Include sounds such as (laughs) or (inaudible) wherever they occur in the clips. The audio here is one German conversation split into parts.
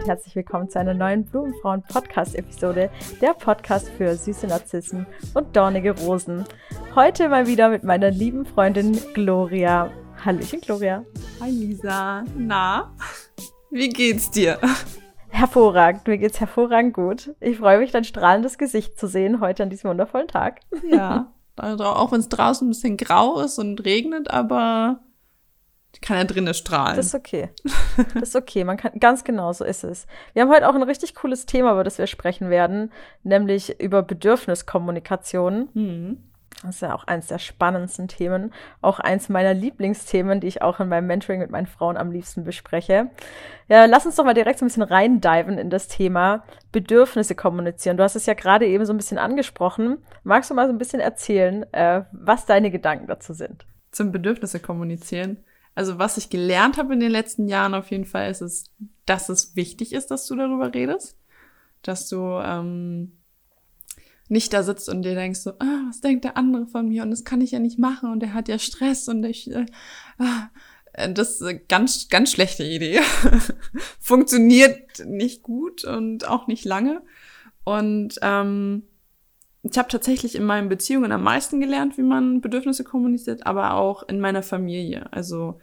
Und herzlich willkommen zu einer neuen Blumenfrauen-Podcast-Episode, der Podcast für süße Narzissen und dornige Rosen. Heute mal wieder mit meiner lieben Freundin Gloria. Hallöchen, Gloria. Hi, Lisa. Na, wie geht's dir? Hervorragend, mir geht's hervorragend gut. Ich freue mich, dein strahlendes Gesicht zu sehen heute an diesem wundervollen Tag. Ja, auch wenn es draußen ein bisschen grau ist und regnet, aber kann ja drinnen strahlen. Das ist okay. Das ist okay. Man kann, ganz genau so ist es. Wir haben heute auch ein richtig cooles Thema, über das wir sprechen werden, nämlich über Bedürfniskommunikation. Mhm. Das ist ja auch eins der spannendsten Themen. Auch eins meiner Lieblingsthemen, die ich auch in meinem Mentoring mit meinen Frauen am liebsten bespreche. Ja, lass uns doch mal direkt so ein bisschen reindiven in das Thema Bedürfnisse kommunizieren. Du hast es ja gerade eben so ein bisschen angesprochen. Magst du mal so ein bisschen erzählen, äh, was deine Gedanken dazu sind? Zum Bedürfnisse kommunizieren also was ich gelernt habe in den letzten Jahren auf jeden Fall ist es, dass es wichtig ist, dass du darüber redest, dass du ähm, nicht da sitzt und dir denkst so, ah, was denkt der andere von mir und das kann ich ja nicht machen und der hat ja Stress und ich, äh, ah, das ist eine ganz, ganz schlechte Idee. (laughs) Funktioniert nicht gut und auch nicht lange. Und ähm, ich habe tatsächlich in meinen Beziehungen am meisten gelernt, wie man Bedürfnisse kommuniziert, aber auch in meiner Familie. Also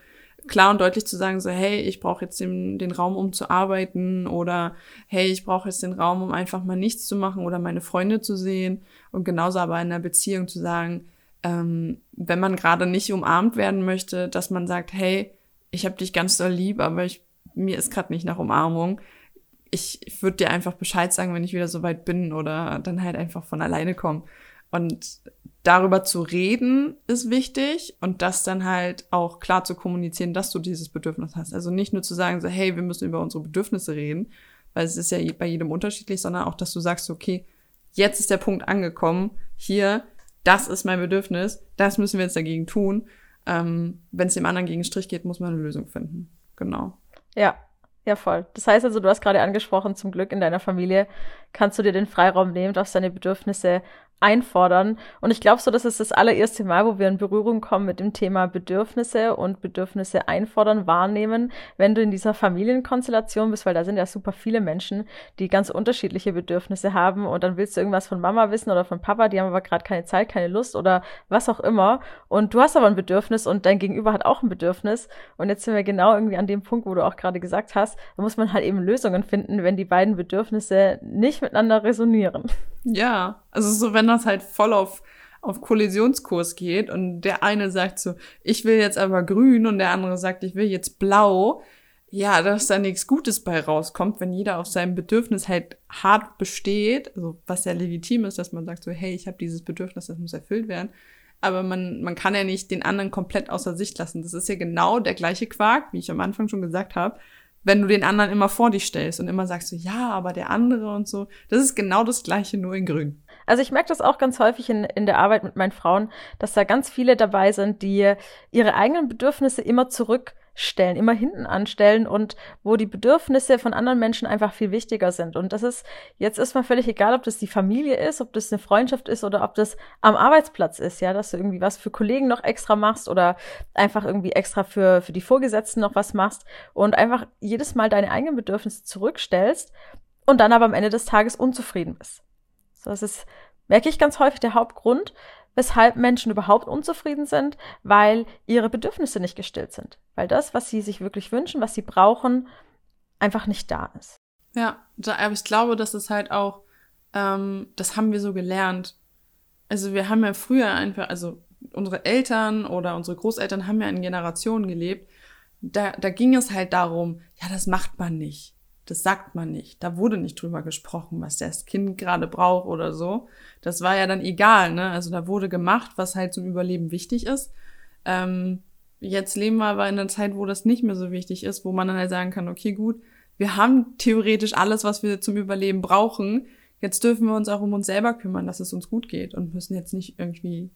klar und deutlich zu sagen, so, hey, ich brauche jetzt den, den Raum, um zu arbeiten oder hey, ich brauche jetzt den Raum, um einfach mal nichts zu machen oder meine Freunde zu sehen. Und genauso aber in einer Beziehung zu sagen, ähm, wenn man gerade nicht umarmt werden möchte, dass man sagt, hey, ich habe dich ganz doll lieb, aber ich, mir ist gerade nicht nach Umarmung ich, würde dir einfach Bescheid sagen, wenn ich wieder so weit bin oder dann halt einfach von alleine kommen. Und darüber zu reden ist wichtig und das dann halt auch klar zu kommunizieren, dass du dieses Bedürfnis hast. Also nicht nur zu sagen, so, hey, wir müssen über unsere Bedürfnisse reden, weil es ist ja bei jedem unterschiedlich, sondern auch, dass du sagst, okay, jetzt ist der Punkt angekommen, hier, das ist mein Bedürfnis, das müssen wir jetzt dagegen tun. Ähm, Wenn es dem anderen gegen den Strich geht, muss man eine Lösung finden. Genau. Ja, ja, voll. Das heißt also, du hast gerade angesprochen, zum Glück in deiner Familie kannst du dir den Freiraum nehmen, darfst deine Bedürfnisse einfordern. Und ich glaube so, das ist das allererste Mal, wo wir in Berührung kommen mit dem Thema Bedürfnisse und Bedürfnisse einfordern, wahrnehmen, wenn du in dieser Familienkonstellation bist, weil da sind ja super viele Menschen, die ganz unterschiedliche Bedürfnisse haben und dann willst du irgendwas von Mama wissen oder von Papa, die haben aber gerade keine Zeit, keine Lust oder was auch immer. Und du hast aber ein Bedürfnis und dein Gegenüber hat auch ein Bedürfnis. Und jetzt sind wir genau irgendwie an dem Punkt, wo du auch gerade gesagt hast, da muss man halt eben Lösungen finden, wenn die beiden Bedürfnisse nicht miteinander resonieren. Ja, also so, wenn das halt voll auf, auf Kollisionskurs geht und der eine sagt so, ich will jetzt aber grün und der andere sagt, ich will jetzt blau, ja, dass da nichts Gutes bei rauskommt, wenn jeder auf seinem Bedürfnis halt hart besteht, also was ja legitim ist, dass man sagt so, hey, ich habe dieses Bedürfnis, das muss erfüllt werden. Aber man, man kann ja nicht den anderen komplett außer Sicht lassen. Das ist ja genau der gleiche Quark, wie ich am Anfang schon gesagt habe wenn du den anderen immer vor dich stellst und immer sagst so, ja, aber der andere und so. Das ist genau das Gleiche, nur in grün. Also ich merke das auch ganz häufig in, in der Arbeit mit meinen Frauen, dass da ganz viele dabei sind, die ihre eigenen Bedürfnisse immer zurückstellen, immer hinten anstellen und wo die Bedürfnisse von anderen Menschen einfach viel wichtiger sind. Und das ist jetzt ist mal völlig egal, ob das die Familie ist, ob das eine Freundschaft ist oder ob das am Arbeitsplatz ist, ja, dass du irgendwie was für Kollegen noch extra machst oder einfach irgendwie extra für, für die Vorgesetzten noch was machst und einfach jedes Mal deine eigenen Bedürfnisse zurückstellst und dann aber am Ende des Tages unzufrieden bist. Das ist, merke ich ganz häufig, der Hauptgrund, weshalb Menschen überhaupt unzufrieden sind, weil ihre Bedürfnisse nicht gestillt sind. Weil das, was sie sich wirklich wünschen, was sie brauchen, einfach nicht da ist. Ja, aber ich glaube, das ist halt auch, ähm, das haben wir so gelernt. Also wir haben ja früher einfach, also unsere Eltern oder unsere Großeltern haben ja in Generationen gelebt. Da, da ging es halt darum, ja, das macht man nicht. Das sagt man nicht. Da wurde nicht drüber gesprochen, was das Kind gerade braucht oder so. Das war ja dann egal, ne? Also da wurde gemacht, was halt zum Überleben wichtig ist. Ähm, jetzt leben wir aber in einer Zeit, wo das nicht mehr so wichtig ist, wo man dann halt sagen kann, okay, gut, wir haben theoretisch alles, was wir zum Überleben brauchen. Jetzt dürfen wir uns auch um uns selber kümmern, dass es uns gut geht und müssen jetzt nicht irgendwie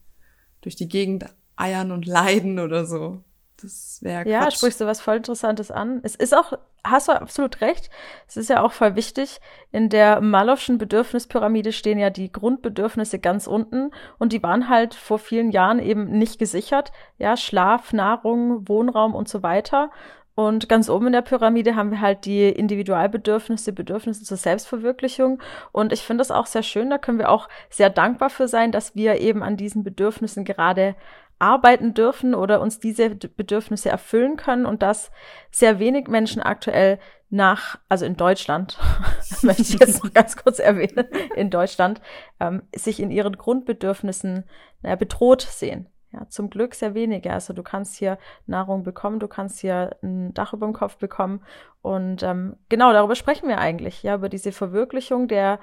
durch die Gegend eiern und leiden oder so. Das wäre Ja, Quatsch. sprichst du was voll Interessantes an. Es ist auch, hast du absolut recht, es ist ja auch voll wichtig. In der Malowschen Bedürfnispyramide stehen ja die Grundbedürfnisse ganz unten und die waren halt vor vielen Jahren eben nicht gesichert. Ja, Schlaf, Nahrung, Wohnraum und so weiter. Und ganz oben in der Pyramide haben wir halt die Individualbedürfnisse, Bedürfnisse zur Selbstverwirklichung. Und ich finde das auch sehr schön. Da können wir auch sehr dankbar für sein, dass wir eben an diesen Bedürfnissen gerade arbeiten dürfen oder uns diese Bedürfnisse erfüllen können und dass sehr wenig Menschen aktuell nach, also in Deutschland, (laughs) möchte ich jetzt noch (laughs) ganz kurz erwähnen, in Deutschland, ähm, sich in ihren Grundbedürfnissen naja, bedroht sehen. Ja, zum Glück sehr wenige. Also du kannst hier Nahrung bekommen, du kannst hier ein Dach über dem Kopf bekommen. Und ähm, genau darüber sprechen wir eigentlich, ja, über diese Verwirklichung der,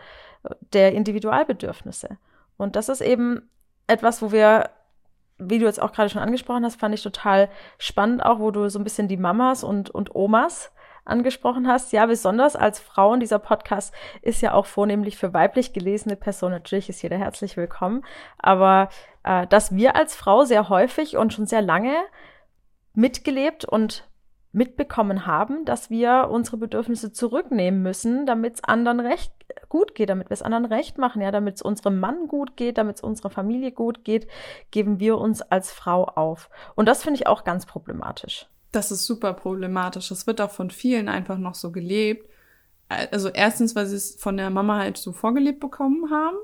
der Individualbedürfnisse. Und das ist eben etwas, wo wir wie du jetzt auch gerade schon angesprochen hast, fand ich total spannend auch, wo du so ein bisschen die Mamas und, und Omas angesprochen hast. Ja, besonders als Frauen, dieser Podcast ist ja auch vornehmlich für weiblich gelesene Personen. Natürlich ist jeder herzlich willkommen. Aber äh, dass wir als Frau sehr häufig und schon sehr lange mitgelebt und mitbekommen haben, dass wir unsere Bedürfnisse zurücknehmen müssen, damit es anderen recht gut geht, damit wir es anderen recht machen, ja, damit es unserem Mann gut geht, damit es unserer Familie gut geht, geben wir uns als Frau auf. Und das finde ich auch ganz problematisch. Das ist super problematisch. Das wird auch von vielen einfach noch so gelebt. Also erstens, weil sie es von der Mama halt so vorgelebt bekommen haben.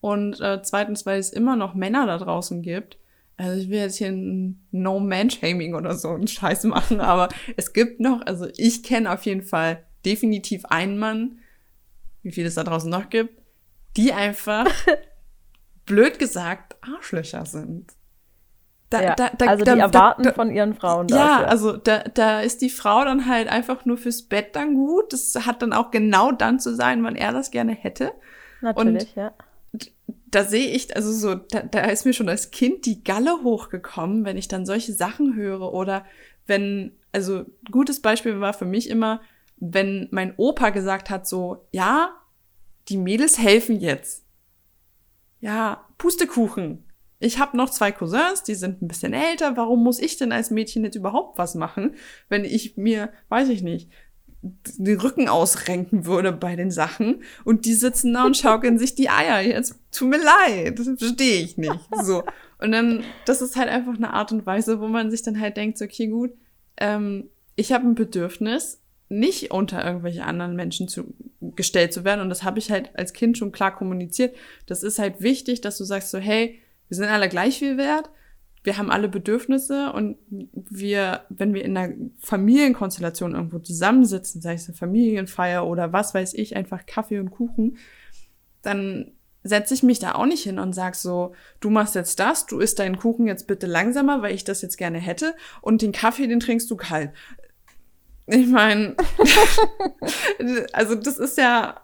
Und äh, zweitens, weil es immer noch Männer da draußen gibt, also ich will jetzt hier ein No-Man-Shaming oder so einen Scheiß machen, aber es gibt noch, also ich kenne auf jeden Fall definitiv einen Mann, wie viel es da draußen noch gibt, die einfach, (laughs) blöd gesagt, Arschlöcher sind. Da, ja, da, da, also die erwarten von ihren Frauen das. Ja, also da, da ist die Frau dann halt einfach nur fürs Bett dann gut. Das hat dann auch genau dann zu sein, wann er das gerne hätte. Natürlich, Und ja da sehe ich, also so, da, da ist mir schon als Kind die Galle hochgekommen, wenn ich dann solche Sachen höre oder wenn, also gutes Beispiel war für mich immer, wenn mein Opa gesagt hat so, ja, die Mädels helfen jetzt. Ja, Pustekuchen. Ich habe noch zwei Cousins, die sind ein bisschen älter. Warum muss ich denn als Mädchen jetzt überhaupt was machen, wenn ich mir, weiß ich nicht, den Rücken ausrenken würde bei den Sachen und die sitzen da und schaukeln sich die Eier. Jetzt tut mir leid, das verstehe ich nicht. So. Und dann, das ist halt einfach eine Art und Weise, wo man sich dann halt denkt, so, okay, gut, ähm, ich habe ein Bedürfnis, nicht unter irgendwelche anderen Menschen zu, gestellt zu werden. Und das habe ich halt als Kind schon klar kommuniziert. Das ist halt wichtig, dass du sagst so, hey, wir sind alle gleich viel wert wir haben alle Bedürfnisse und wir, wenn wir in einer Familienkonstellation irgendwo zusammensitzen, sei es eine Familienfeier oder was weiß ich, einfach Kaffee und Kuchen, dann setze ich mich da auch nicht hin und sag so, du machst jetzt das, du isst deinen Kuchen jetzt bitte langsamer, weil ich das jetzt gerne hätte und den Kaffee, den trinkst du kalt. Ich meine, (laughs) (laughs) also das ist ja,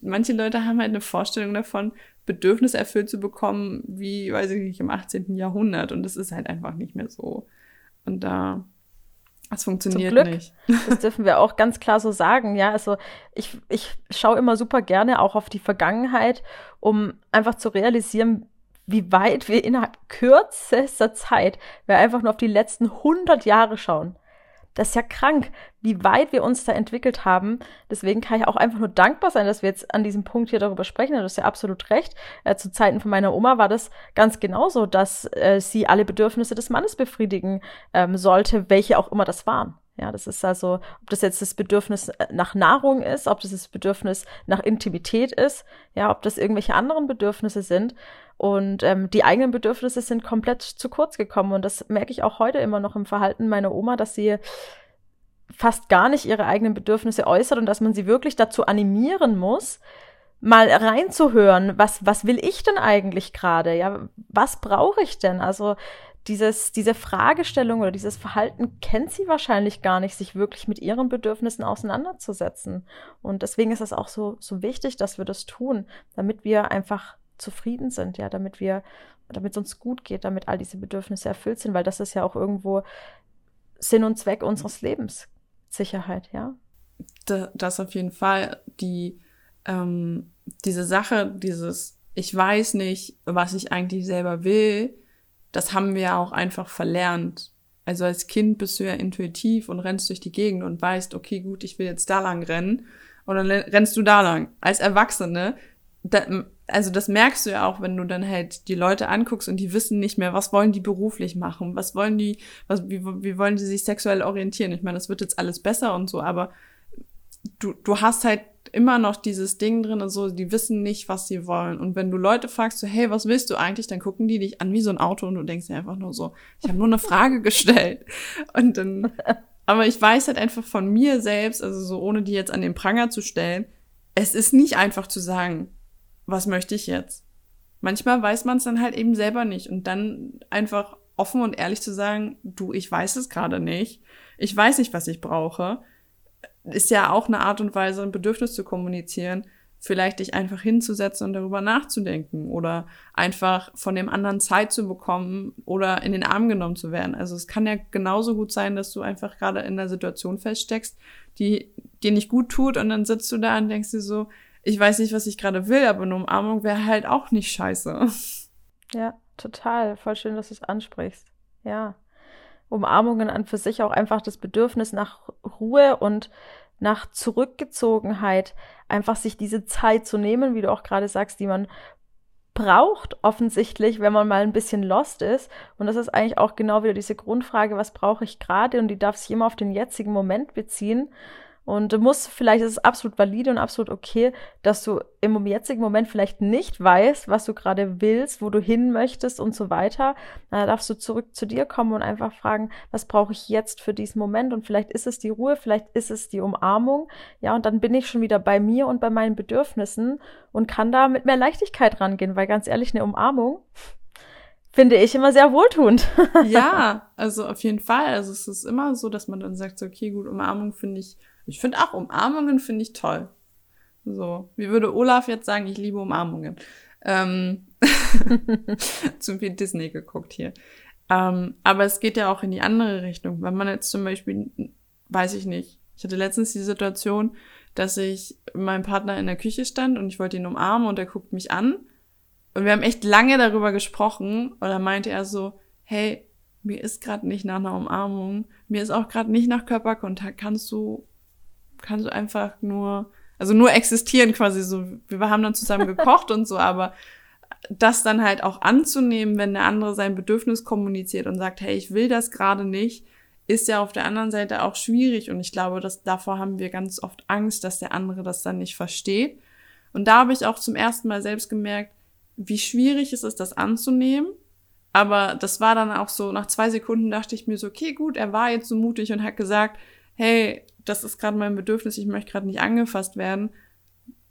manche Leute haben halt eine Vorstellung davon, Bedürfnis erfüllt zu bekommen, wie, weiß ich nicht, im 18. Jahrhundert. Und das ist halt einfach nicht mehr so. Und da, das funktioniert Zum Glück. nicht. Das (laughs) dürfen wir auch ganz klar so sagen. Ja, also ich, ich schaue immer super gerne auch auf die Vergangenheit, um einfach zu realisieren, wie weit wir innerhalb kürzester Zeit, wir einfach nur auf die letzten 100 Jahre schauen, das ist ja krank, wie weit wir uns da entwickelt haben. Deswegen kann ich auch einfach nur dankbar sein, dass wir jetzt an diesem Punkt hier darüber sprechen. Du hast ja absolut recht. Äh, zu Zeiten von meiner Oma war das ganz genauso, dass äh, sie alle Bedürfnisse des Mannes befriedigen ähm, sollte, welche auch immer das waren. Ja, das ist also, ob das jetzt das Bedürfnis äh, nach Nahrung ist, ob das das Bedürfnis nach Intimität ist, ja, ob das irgendwelche anderen Bedürfnisse sind. Und ähm, die eigenen Bedürfnisse sind komplett zu kurz gekommen. Und das merke ich auch heute immer noch im Verhalten meiner Oma, dass sie fast gar nicht ihre eigenen Bedürfnisse äußert und dass man sie wirklich dazu animieren muss, mal reinzuhören, was, was will ich denn eigentlich gerade? Ja, was brauche ich denn? Also dieses, diese Fragestellung oder dieses Verhalten kennt sie wahrscheinlich gar nicht, sich wirklich mit ihren Bedürfnissen auseinanderzusetzen. Und deswegen ist es auch so, so wichtig, dass wir das tun, damit wir einfach zufrieden sind, ja, damit wir, damit es uns gut geht, damit all diese Bedürfnisse erfüllt sind, weil das ist ja auch irgendwo Sinn und Zweck unseres Lebens. Sicherheit, ja. Das auf jeden Fall. Die, ähm, diese Sache, dieses, ich weiß nicht, was ich eigentlich selber will, das haben wir ja auch einfach verlernt. Also als Kind bist du ja intuitiv und rennst durch die Gegend und weißt, okay, gut, ich will jetzt da lang rennen. Und dann rennst du da lang. Als Erwachsene, da, also das merkst du ja auch, wenn du dann halt die Leute anguckst und die wissen nicht mehr, was wollen die beruflich machen, was wollen die, was, wie, wie wollen die sich sexuell orientieren. Ich meine, das wird jetzt alles besser und so, aber du, du hast halt immer noch dieses Ding drin und so, die wissen nicht, was sie wollen. Und wenn du Leute fragst, so, hey, was willst du eigentlich, dann gucken die dich an wie so ein Auto und du denkst dir einfach nur so, ich habe nur eine Frage (laughs) gestellt. Und dann, aber ich weiß halt einfach von mir selbst, also so ohne die jetzt an den Pranger zu stellen, es ist nicht einfach zu sagen, was möchte ich jetzt? Manchmal weiß man es dann halt eben selber nicht und dann einfach offen und ehrlich zu sagen, du, ich weiß es gerade nicht. Ich weiß nicht, was ich brauche ist ja auch eine Art und Weise, ein Bedürfnis zu kommunizieren, vielleicht dich einfach hinzusetzen und darüber nachzudenken oder einfach von dem anderen Zeit zu bekommen oder in den Arm genommen zu werden. Also es kann ja genauso gut sein, dass du einfach gerade in einer Situation feststeckst, die dir nicht gut tut und dann sitzt du da und denkst dir so, ich weiß nicht, was ich gerade will, aber eine Umarmung wäre halt auch nicht scheiße. (laughs) Ja, total. Voll schön, dass du es ansprichst. Ja. Umarmungen an für sich auch einfach das Bedürfnis nach Ruhe und nach Zurückgezogenheit, einfach sich diese Zeit zu nehmen, wie du auch gerade sagst, die man braucht offensichtlich, wenn man mal ein bisschen lost ist. Und das ist eigentlich auch genau wieder diese Grundfrage, was brauche ich gerade? Und die darf sich immer auf den jetzigen Moment beziehen. Und du musst, vielleicht ist es absolut valide und absolut okay, dass du im jetzigen Moment vielleicht nicht weißt, was du gerade willst, wo du hin möchtest und so weiter. Da darfst du zurück zu dir kommen und einfach fragen, was brauche ich jetzt für diesen Moment? Und vielleicht ist es die Ruhe, vielleicht ist es die Umarmung. Ja, und dann bin ich schon wieder bei mir und bei meinen Bedürfnissen und kann da mit mehr Leichtigkeit rangehen, weil ganz ehrlich, eine Umarmung finde ich immer sehr wohltuend. ja, (laughs) also auf jeden Fall. Also es ist immer so, dass man dann sagt, so, okay, gut, Umarmung finde ich ich finde auch Umarmungen finde ich toll. So, wie würde Olaf jetzt sagen, ich liebe Umarmungen. Ähm, (laughs) zu viel Disney geguckt hier. Ähm, aber es geht ja auch in die andere Richtung. Wenn man jetzt zum Beispiel, weiß ich nicht, ich hatte letztens die Situation, dass ich meinem Partner in der Küche stand und ich wollte ihn umarmen und er guckt mich an. Und wir haben echt lange darüber gesprochen. Und dann meinte er so, hey, mir ist gerade nicht nach einer Umarmung, mir ist auch gerade nicht nach Körperkontakt. Kannst du kannst du einfach nur, also nur existieren quasi so. Wir haben dann zusammen gekocht und so, aber das dann halt auch anzunehmen, wenn der andere sein Bedürfnis kommuniziert und sagt, hey, ich will das gerade nicht, ist ja auf der anderen Seite auch schwierig und ich glaube, dass davor haben wir ganz oft Angst, dass der andere das dann nicht versteht. Und da habe ich auch zum ersten Mal selbst gemerkt, wie schwierig es ist, das anzunehmen. Aber das war dann auch so, nach zwei Sekunden dachte ich mir so, okay, gut, er war jetzt so mutig und hat gesagt, hey, das ist gerade mein Bedürfnis, ich möchte gerade nicht angefasst werden,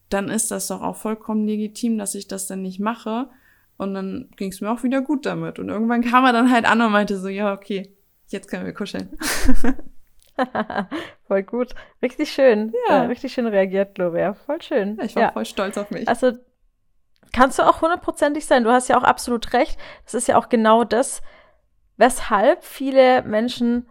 dann ist das doch auch vollkommen legitim, dass ich das dann nicht mache. Und dann ging es mir auch wieder gut damit. Und irgendwann (laughs) kam er dann halt an und meinte so, ja, okay, jetzt können wir kuscheln. (laughs) voll gut. Richtig schön. Ja. Äh, richtig schön reagiert, Gloria. Voll schön. Ich war ja. voll stolz auf mich. Also kannst du auch hundertprozentig sein. Du hast ja auch absolut recht. Das ist ja auch genau das, weshalb viele Menschen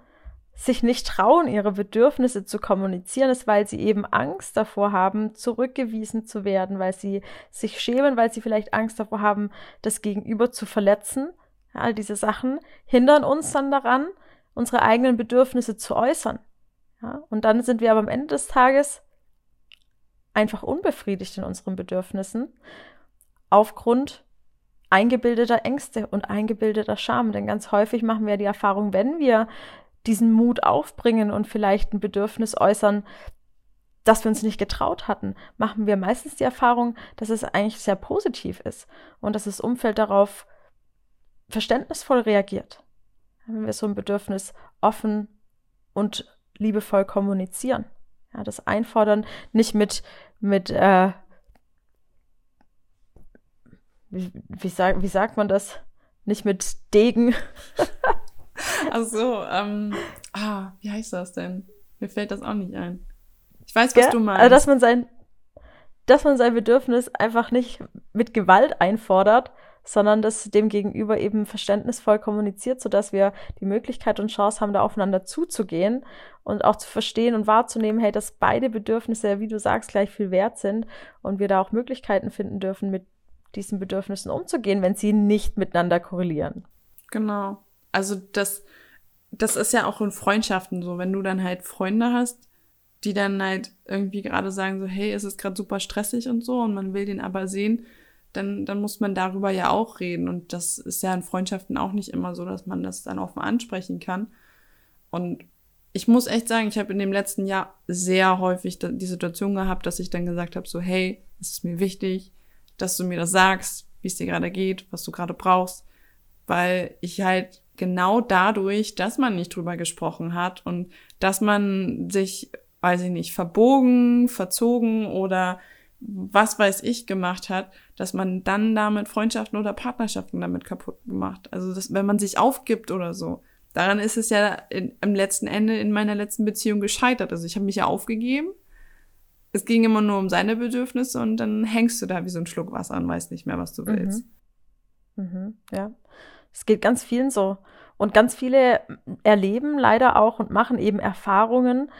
sich nicht trauen, ihre Bedürfnisse zu kommunizieren, ist, weil sie eben Angst davor haben, zurückgewiesen zu werden, weil sie sich schämen, weil sie vielleicht Angst davor haben, das Gegenüber zu verletzen. all diese Sachen hindern uns dann daran, unsere eigenen Bedürfnisse zu äußern. Ja, und dann sind wir aber am Ende des Tages einfach unbefriedigt in unseren Bedürfnissen aufgrund eingebildeter Ängste und eingebildeter Scham. Denn ganz häufig machen wir die Erfahrung, wenn wir diesen Mut aufbringen und vielleicht ein Bedürfnis äußern, dass wir uns nicht getraut hatten, machen wir meistens die Erfahrung, dass es eigentlich sehr positiv ist und dass das Umfeld darauf verständnisvoll reagiert. Wenn wir so ein Bedürfnis offen und liebevoll kommunizieren. Ja, das Einfordern nicht mit, mit äh, wie, wie, sag, wie sagt man das? Nicht mit Degen (laughs) Ach so, ähm, ah, wie heißt das denn? Mir fällt das auch nicht ein. Ich weiß, was ja, du meinst. Also, dass man sein, dass man sein Bedürfnis einfach nicht mit Gewalt einfordert, sondern dass dem Gegenüber eben verständnisvoll kommuniziert, sodass wir die Möglichkeit und Chance haben, da aufeinander zuzugehen und auch zu verstehen und wahrzunehmen, hey, dass beide Bedürfnisse, wie du sagst, gleich viel wert sind und wir da auch Möglichkeiten finden dürfen, mit diesen Bedürfnissen umzugehen, wenn sie nicht miteinander korrelieren. Genau also das, das ist ja auch in Freundschaften so, wenn du dann halt Freunde hast, die dann halt irgendwie gerade sagen so, hey, es ist gerade super stressig und so und man will den aber sehen, dann, dann muss man darüber ja auch reden. Und das ist ja in Freundschaften auch nicht immer so, dass man das dann offen ansprechen kann. Und ich muss echt sagen, ich habe in dem letzten Jahr sehr häufig die Situation gehabt, dass ich dann gesagt habe, so hey, es ist mir wichtig, dass du mir das sagst, wie es dir gerade geht, was du gerade brauchst, weil ich halt genau dadurch, dass man nicht drüber gesprochen hat und dass man sich, weiß ich nicht, verbogen, verzogen oder was weiß ich gemacht hat, dass man dann damit Freundschaften oder Partnerschaften damit kaputt gemacht. Also dass, wenn man sich aufgibt oder so. Daran ist es ja in, im letzten Ende in meiner letzten Beziehung gescheitert. Also ich habe mich ja aufgegeben. Es ging immer nur um seine Bedürfnisse und dann hängst du da wie so ein Schluck Wasser und weißt nicht mehr, was du willst. Mhm. Mhm, ja. Es geht ganz vielen so. Und ganz viele erleben leider auch und machen eben Erfahrungen,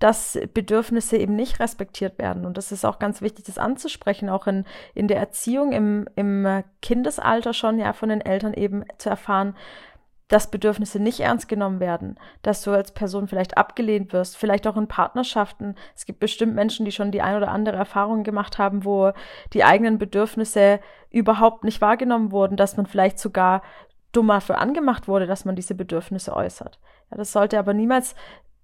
dass Bedürfnisse eben nicht respektiert werden. Und das ist auch ganz wichtig, das anzusprechen, auch in, in der Erziehung, im, im Kindesalter schon, ja, von den Eltern eben zu erfahren, dass Bedürfnisse nicht ernst genommen werden, dass du als Person vielleicht abgelehnt wirst, vielleicht auch in Partnerschaften. Es gibt bestimmt Menschen, die schon die ein oder andere Erfahrung gemacht haben, wo die eigenen Bedürfnisse überhaupt nicht wahrgenommen wurden, dass man vielleicht sogar dummer für angemacht wurde, dass man diese Bedürfnisse äußert. Ja, das sollte aber niemals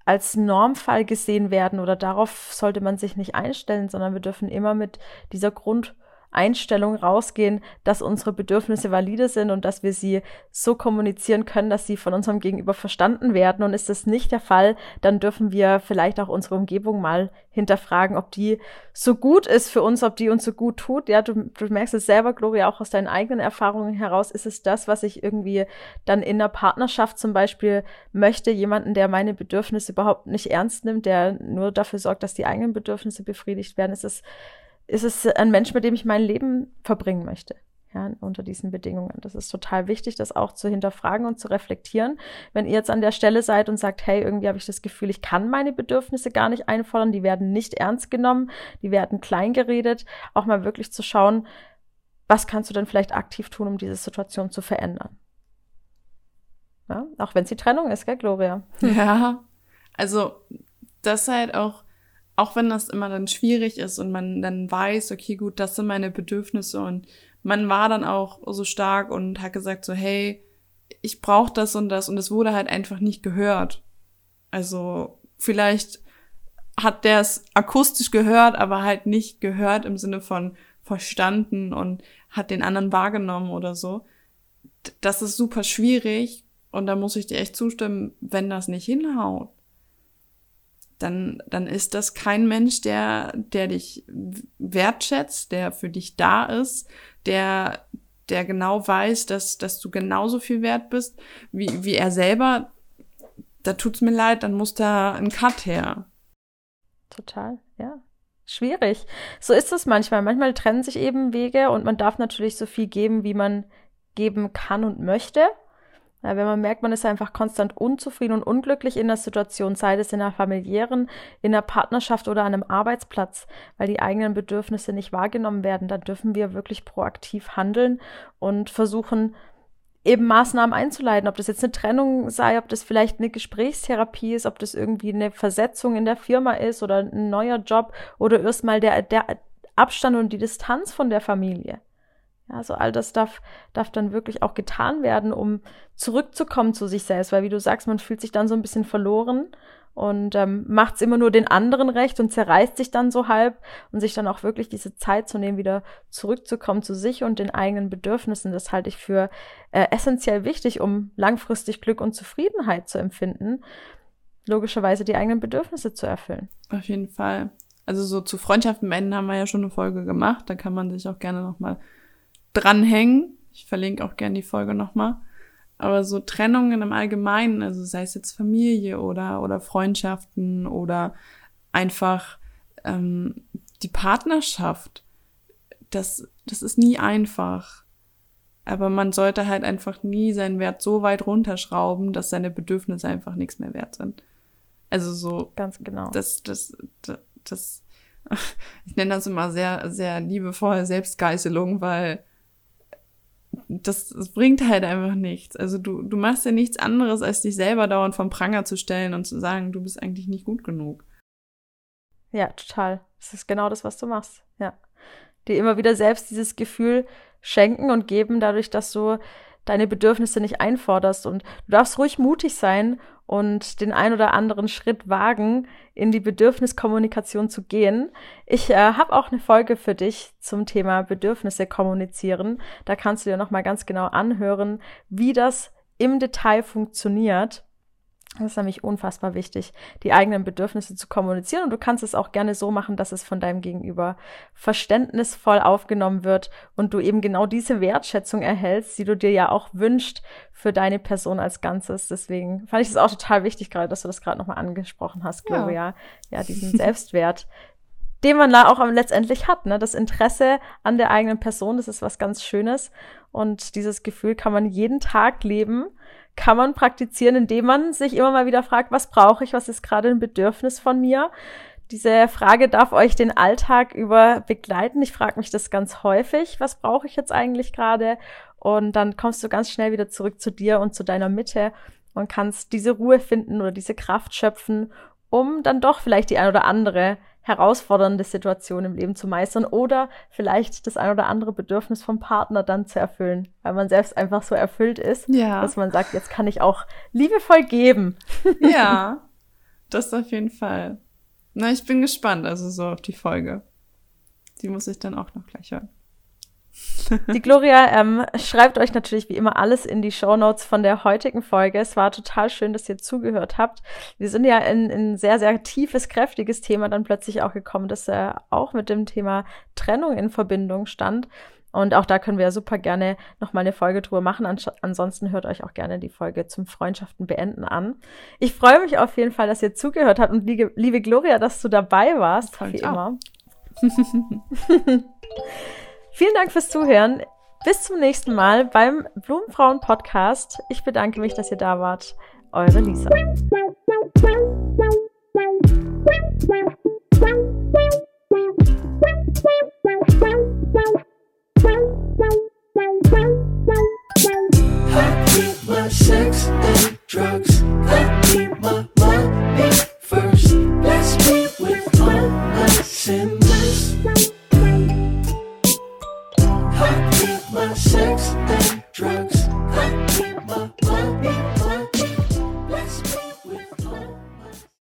als Normfall gesehen werden oder darauf sollte man sich nicht einstellen, sondern wir dürfen immer mit dieser Grund Einstellung rausgehen, dass unsere Bedürfnisse valide sind und dass wir sie so kommunizieren können, dass sie von unserem Gegenüber verstanden werden. Und ist das nicht der Fall, dann dürfen wir vielleicht auch unsere Umgebung mal hinterfragen, ob die so gut ist für uns, ob die uns so gut tut. Ja, du, du merkst es selber, Gloria, auch aus deinen eigenen Erfahrungen heraus. Ist es das, was ich irgendwie dann in der Partnerschaft zum Beispiel möchte? Jemanden, der meine Bedürfnisse überhaupt nicht ernst nimmt, der nur dafür sorgt, dass die eigenen Bedürfnisse befriedigt werden? Ist es ist es ein Mensch, mit dem ich mein Leben verbringen möchte. Ja, unter diesen Bedingungen. Das ist total wichtig, das auch zu hinterfragen und zu reflektieren. Wenn ihr jetzt an der Stelle seid und sagt, hey, irgendwie habe ich das Gefühl, ich kann meine Bedürfnisse gar nicht einfordern, die werden nicht ernst genommen, die werden klein geredet, auch mal wirklich zu schauen, was kannst du denn vielleicht aktiv tun, um diese Situation zu verändern? Ja, auch wenn es die Trennung ist, gell, Gloria? Ja, also das halt auch auch wenn das immer dann schwierig ist und man dann weiß, okay, gut, das sind meine Bedürfnisse und man war dann auch so stark und hat gesagt so, hey, ich brauche das und das und es wurde halt einfach nicht gehört. Also vielleicht hat der es akustisch gehört, aber halt nicht gehört im Sinne von verstanden und hat den anderen wahrgenommen oder so. Das ist super schwierig und da muss ich dir echt zustimmen, wenn das nicht hinhaut dann, dann ist das kein Mensch, der, der dich wertschätzt, der für dich da ist, der, der genau weiß, dass, dass du genauso viel wert bist wie, wie er selber. Da tut's mir leid, dann muss da ein Cut her. Total, ja. Schwierig. So ist es manchmal. Manchmal trennen sich eben Wege und man darf natürlich so viel geben, wie man geben kann und möchte. Ja, wenn man merkt, man ist einfach konstant unzufrieden und unglücklich in der Situation, sei es in einer familiären, in einer Partnerschaft oder an einem Arbeitsplatz, weil die eigenen Bedürfnisse nicht wahrgenommen werden, dann dürfen wir wirklich proaktiv handeln und versuchen, eben Maßnahmen einzuleiten, ob das jetzt eine Trennung sei, ob das vielleicht eine Gesprächstherapie ist, ob das irgendwie eine Versetzung in der Firma ist oder ein neuer Job oder erstmal der, der Abstand und die Distanz von der Familie. Also all das darf, darf dann wirklich auch getan werden, um zurückzukommen zu sich selbst, weil wie du sagst, man fühlt sich dann so ein bisschen verloren und ähm, macht es immer nur den anderen recht und zerreißt sich dann so halb und sich dann auch wirklich diese Zeit zu nehmen, wieder zurückzukommen zu sich und den eigenen Bedürfnissen, das halte ich für äh, essentiell wichtig, um langfristig Glück und Zufriedenheit zu empfinden, logischerweise die eigenen Bedürfnisse zu erfüllen. Auf jeden Fall. Also so zu Freundschaften beenden haben wir ja schon eine Folge gemacht, da kann man sich auch gerne nochmal mal dranhängen. Ich verlinke auch gerne die Folge nochmal. Aber so Trennungen im Allgemeinen, also sei es jetzt Familie oder, oder Freundschaften oder einfach ähm, die Partnerschaft, das, das ist nie einfach. Aber man sollte halt einfach nie seinen Wert so weit runterschrauben, dass seine Bedürfnisse einfach nichts mehr wert sind. Also so. Ganz genau. Das, das, das, das (laughs) ich nenne das immer sehr, sehr liebevoll Selbstgeißelung, weil das, das bringt halt einfach nichts. Also du, du machst ja nichts anderes, als dich selber dauernd vom Pranger zu stellen und zu sagen, du bist eigentlich nicht gut genug. Ja, total. Das ist genau das, was du machst. Ja. dir immer wieder selbst dieses Gefühl schenken und geben, dadurch, dass du deine Bedürfnisse nicht einforderst. Und du darfst ruhig mutig sein und den ein oder anderen Schritt wagen, in die Bedürfniskommunikation zu gehen. Ich äh, habe auch eine Folge für dich zum Thema Bedürfnisse kommunizieren. Da kannst du dir nochmal ganz genau anhören, wie das im Detail funktioniert. Das ist nämlich unfassbar wichtig, die eigenen Bedürfnisse zu kommunizieren. Und du kannst es auch gerne so machen, dass es von deinem Gegenüber verständnisvoll aufgenommen wird und du eben genau diese Wertschätzung erhältst, die du dir ja auch wünscht für deine Person als Ganzes. Deswegen fand ich es auch total wichtig, gerade, dass du das gerade nochmal angesprochen hast, Gloria. Ja, ja diesen Selbstwert, den man da auch letztendlich hat. Ne? Das Interesse an der eigenen Person, das ist was ganz Schönes. Und dieses Gefühl kann man jeden Tag leben kann man praktizieren, indem man sich immer mal wieder fragt, was brauche ich, was ist gerade ein Bedürfnis von mir. Diese Frage darf euch den Alltag über begleiten. Ich frage mich das ganz häufig, was brauche ich jetzt eigentlich gerade? Und dann kommst du ganz schnell wieder zurück zu dir und zu deiner Mitte und kannst diese Ruhe finden oder diese Kraft schöpfen, um dann doch vielleicht die ein oder andere herausfordernde Situation im Leben zu meistern oder vielleicht das ein oder andere Bedürfnis vom Partner dann zu erfüllen, weil man selbst einfach so erfüllt ist, ja. dass man sagt, jetzt kann ich auch liebevoll geben. (laughs) Ja, (laughs) das auf jeden Fall. Na, ich bin gespannt, also so auf die Folge. Die muss ich dann auch noch gleich hören. Die Gloria ähm, schreibt euch natürlich wie immer alles in die Show Notes von der heutigen Folge. Es war total schön, dass ihr zugehört habt. Wir sind ja in ein sehr, sehr tiefes, kräftiges Thema dann plötzlich auch gekommen, dass er auch mit dem Thema Trennung in Verbindung stand. Und auch da können wir ja super gerne nochmal eine Folge drüber machen. ansonsten hört euch auch gerne die Folge zum Freundschaften beenden an. Ich freue mich auf jeden Fall, dass ihr zugehört habt und liebe, liebe Gloria, dass du dabei warst, wie immer. (laughs) Vielen Dank fürs Zuhören. Bis zum nächsten Mal beim Blumenfrauen Podcast. Ich bedanke mich, dass ihr da wart. Eure Lisa. Sex and drugs.